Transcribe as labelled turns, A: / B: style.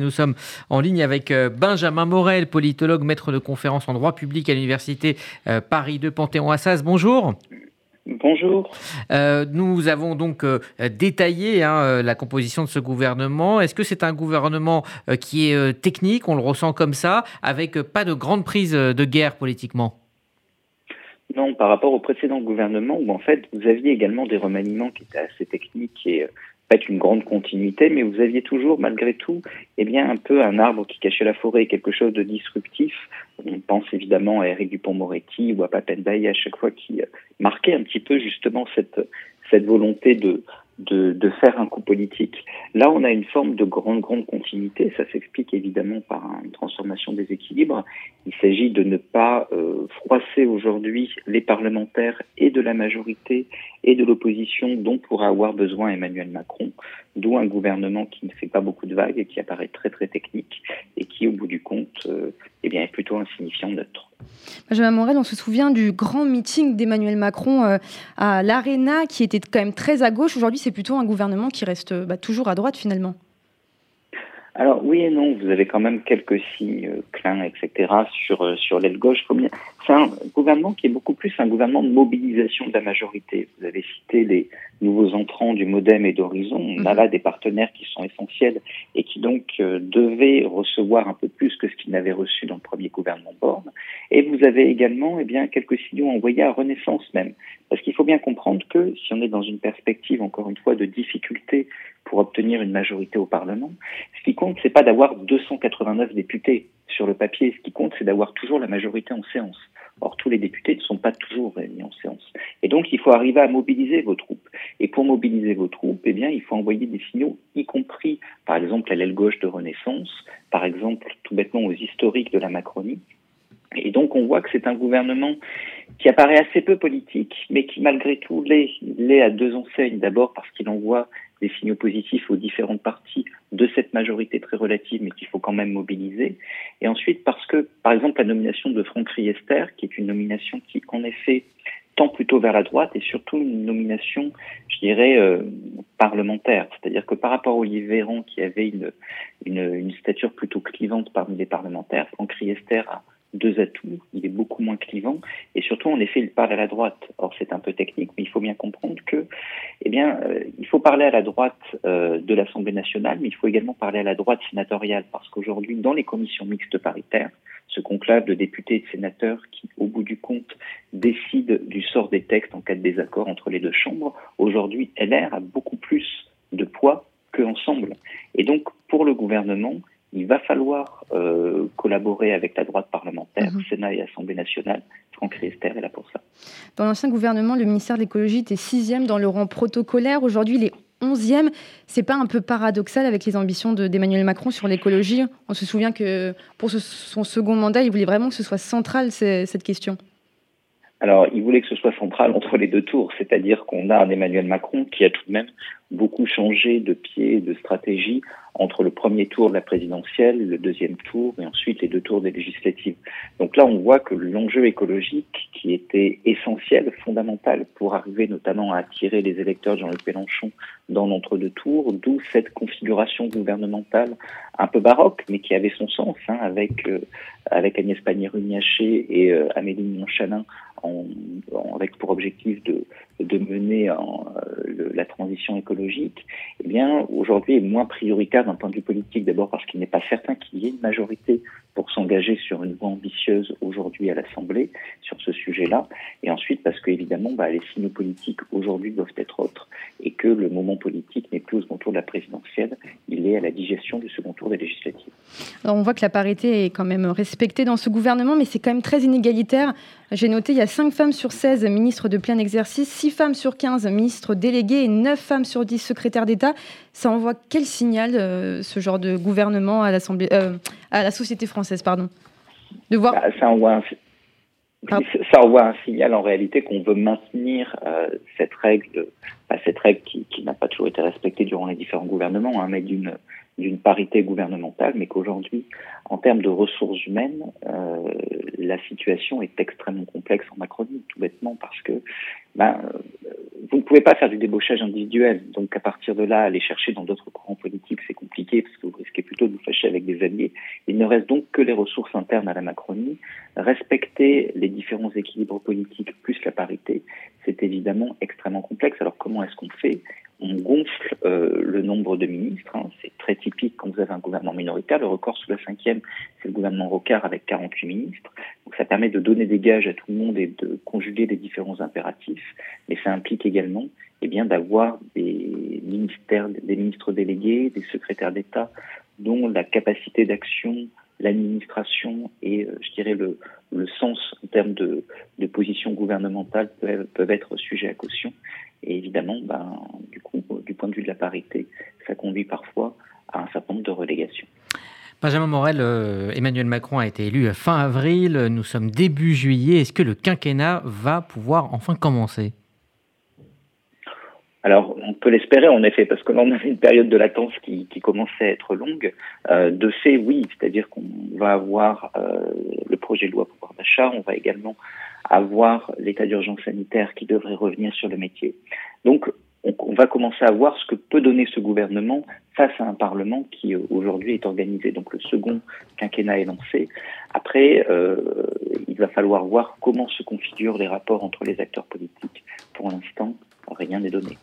A: Nous sommes en ligne avec euh, Benjamin Morel, politologue, maître de conférence en droit public à l'université euh, Paris 2 Panthéon-Assas. Bonjour.
B: Bonjour.
A: Euh, nous avons donc détaillé hein, la composition de ce gouvernement. Est-ce que c'est un gouvernement qui est technique, on le ressent comme ça, avec pas de grande prise de guerre politiquement?
B: Non, par rapport au précédent gouvernement, où en fait vous aviez également des remaniements qui étaient assez techniques et pas une grande continuité, mais vous aviez toujours, malgré tout, eh bien, un peu un arbre qui cachait la forêt, quelque chose de disruptif. On pense évidemment à Eric Dupont-Moretti ou à Papendaï à chaque fois qui marquait un petit peu justement cette, cette volonté de, de, faire un coup politique. Là, on a une forme de grande, grande continuité. Ça s'explique évidemment par une transformation des équilibres. Il s'agit de ne pas euh, froisser aujourd'hui les parlementaires et de la majorité et de l'opposition dont pourra avoir besoin Emmanuel Macron, d'où un gouvernement qui ne fait pas beaucoup de vagues et qui apparaît très, très technique et qui, au bout du compte, euh, eh bien, est plutôt insignifiant neutre.
C: Benjamin Morel, on se souvient du grand meeting d'Emmanuel Macron euh, à l'Arena qui était quand même très à gauche. Aujourd'hui, c'est plutôt un gouvernement qui reste bah, toujours à droite finalement.
B: Alors oui et non, vous avez quand même quelques signes euh, clins, etc. sur euh, sur l'aile gauche. C'est un gouvernement qui est beaucoup plus un gouvernement de mobilisation de la majorité. Vous avez cité les nouveaux entrants du MoDem et d'Horizon. On a mhm. là des partenaires qui sont essentiels et qui donc euh, devaient recevoir un peu plus que ce qu'ils n'avaient reçu dans le premier gouvernement Borne. Et vous avez également eh bien quelques signaux envoyés à Renaissance même, parce qu'il faut bien comprendre que si on est dans une perspective encore une fois de difficulté pour obtenir une majorité au Parlement. Ce qui compte, c'est pas d'avoir 289 députés sur le papier. Ce qui compte, c'est d'avoir toujours la majorité en séance. Or, tous les députés ne sont pas toujours réunis en séance. Et donc, il faut arriver à mobiliser vos troupes. Et pour mobiliser vos troupes, eh bien, il faut envoyer des signaux, y compris, par exemple, à l'aile gauche de Renaissance, par exemple, tout bêtement aux historiques de la Macronie. Et donc, on voit que c'est un gouvernement qui apparaît assez peu politique, mais qui, malgré tout, l'est à deux enseignes. D'abord parce qu'il envoie des signaux positifs aux différentes parties de cette majorité très relative, mais qu'il faut quand même mobiliser. Et ensuite, parce que, par exemple, la nomination de Franck Riester, qui est une nomination qui, en effet, tend plutôt vers la droite et surtout une nomination, je dirais, euh, parlementaire. C'est-à-dire que par rapport à Olivier Véran, qui avait une, une, une stature plutôt clivante parmi les parlementaires, Franck Riester a deux atouts, il est beaucoup moins clivant et surtout en effet il parle à la droite. Or c'est un peu technique, mais il faut bien comprendre que, eh bien, euh, il faut parler à la droite euh, de l'Assemblée nationale, mais il faut également parler à la droite sénatoriale parce qu'aujourd'hui dans les commissions mixtes paritaires, ce conclave de députés et de sénateurs qui, au bout du compte, décide du sort des textes en cas de désaccord entre les deux chambres, aujourd'hui LR a beaucoup plus de poids que ensemble. Et donc pour le gouvernement, il va falloir euh, collaborer avec la droite parlementaire, mhm. Sénat et Assemblée nationale. Franck Riester est là pour ça.
C: Dans l'ancien gouvernement, le ministère de l'écologie était sixième dans le rang protocolaire. Aujourd'hui, il est onzième. C'est pas un peu paradoxal avec les ambitions d'Emmanuel Macron sur l'écologie? On se souvient que pour son second mandat, il voulait vraiment que ce soit central cette question.
B: Alors, il voulait que ce soit central entre les deux tours, c'est-à-dire qu'on a un Emmanuel Macron qui a tout de même beaucoup changé de pied, de stratégie entre le premier tour de la présidentielle, le deuxième tour et ensuite les deux tours des législatives. Donc là, on voit que l'enjeu écologique, qui était essentiel, fondamental pour arriver notamment à attirer les électeurs de Jean-Luc Mélenchon dans l'entre-deux tours, d'où cette configuration gouvernementale un peu baroque, mais qui avait son sens, hein, avec euh, avec Agnès Pannier-Runacher et euh, Amélie Montchalin, en, avec pour objectif de, de mener en, euh, la transition écologique, eh bien aujourd'hui est moins prioritaire d'un point de vue politique. D'abord parce qu'il n'est pas certain qu'il y ait une majorité pour s'engager sur une voie ambitieuse aujourd'hui à l'Assemblée sur ce sujet-là, et ensuite parce que évidemment bah, les signaux politiques aujourd'hui doivent être autres et que le moment politique n'est plus au second tour de la présidentielle, il est à la digestion du second tour des législatives.
C: On voit que la parité est quand même respectée dans ce gouvernement, mais c'est quand même très inégalitaire. J'ai noté, il y a 5 femmes sur 16 ministres de plein exercice, 6 femmes sur 15 ministres délégués et 9 femmes sur 10 secrétaires d'État. Ça envoie quel signal, euh, ce genre de gouvernement à, l'Assemblée, euh, à la société française pardon?
B: De voir... Bah, ça, envoie un, ça envoie un signal en réalité qu'on veut maintenir euh, cette règle, bah, cette règle qui, qui n'a pas toujours été respectée durant les différents gouvernements, hein, mais d'une d'une parité gouvernementale, mais qu'aujourd'hui, en termes de ressources humaines, euh, la situation est extrêmement complexe en Macronie, tout bêtement parce que ben, vous ne pouvez pas faire du débauchage individuel. Donc à partir de là, aller chercher dans d'autres courants politiques, c'est compliqué parce que vous risquez plutôt de vous fâcher avec des alliés. Il ne reste donc que les ressources internes à la Macronie. Respecter les différents équilibres politiques plus la parité, c'est évidemment extrêmement complexe. Alors comment est-ce qu'on fait? On gonfle euh, le nombre de ministres. Hein. Très typique quand vous avez un gouvernement minoritaire. Le record sous la cinquième, c'est le gouvernement Rocard avec 48 ministres. Donc ça permet de donner des gages à tout le monde et de conjuguer les différents impératifs. Mais ça implique également eh bien, d'avoir des ministères, des ministres délégués, des secrétaires d'État dont la capacité d'action, l'administration et, euh, je dirais, le, sens en termes de, position gouvernementale peuvent, peuvent être sujets à caution. Et évidemment, ben, du, coup, du point de vue de la parité, ça conduit parfois à un certain nombre de relégations.
A: Benjamin Morel, euh, Emmanuel Macron a été élu fin avril, nous sommes début juillet. Est-ce que le quinquennat va pouvoir enfin commencer?
B: Alors, on peut l'espérer en effet, parce que là, on avait une période de latence qui, qui commençait à être longue. Euh, de fait, oui, c'est-à-dire qu'on va avoir euh, le projet de loi pouvoir d'achat, on va également avoir l'état d'urgence sanitaire qui devrait revenir sur le métier. Donc, on, va commencer à voir ce que peut donner ce gouvernement face à un Parlement qui euh, aujourd'hui est organisé. Donc, le second quinquennat est lancé. Après, euh, il va falloir voir comment se configurent les rapports entre les acteurs politiques. Pour l'instant, rien n'est donné.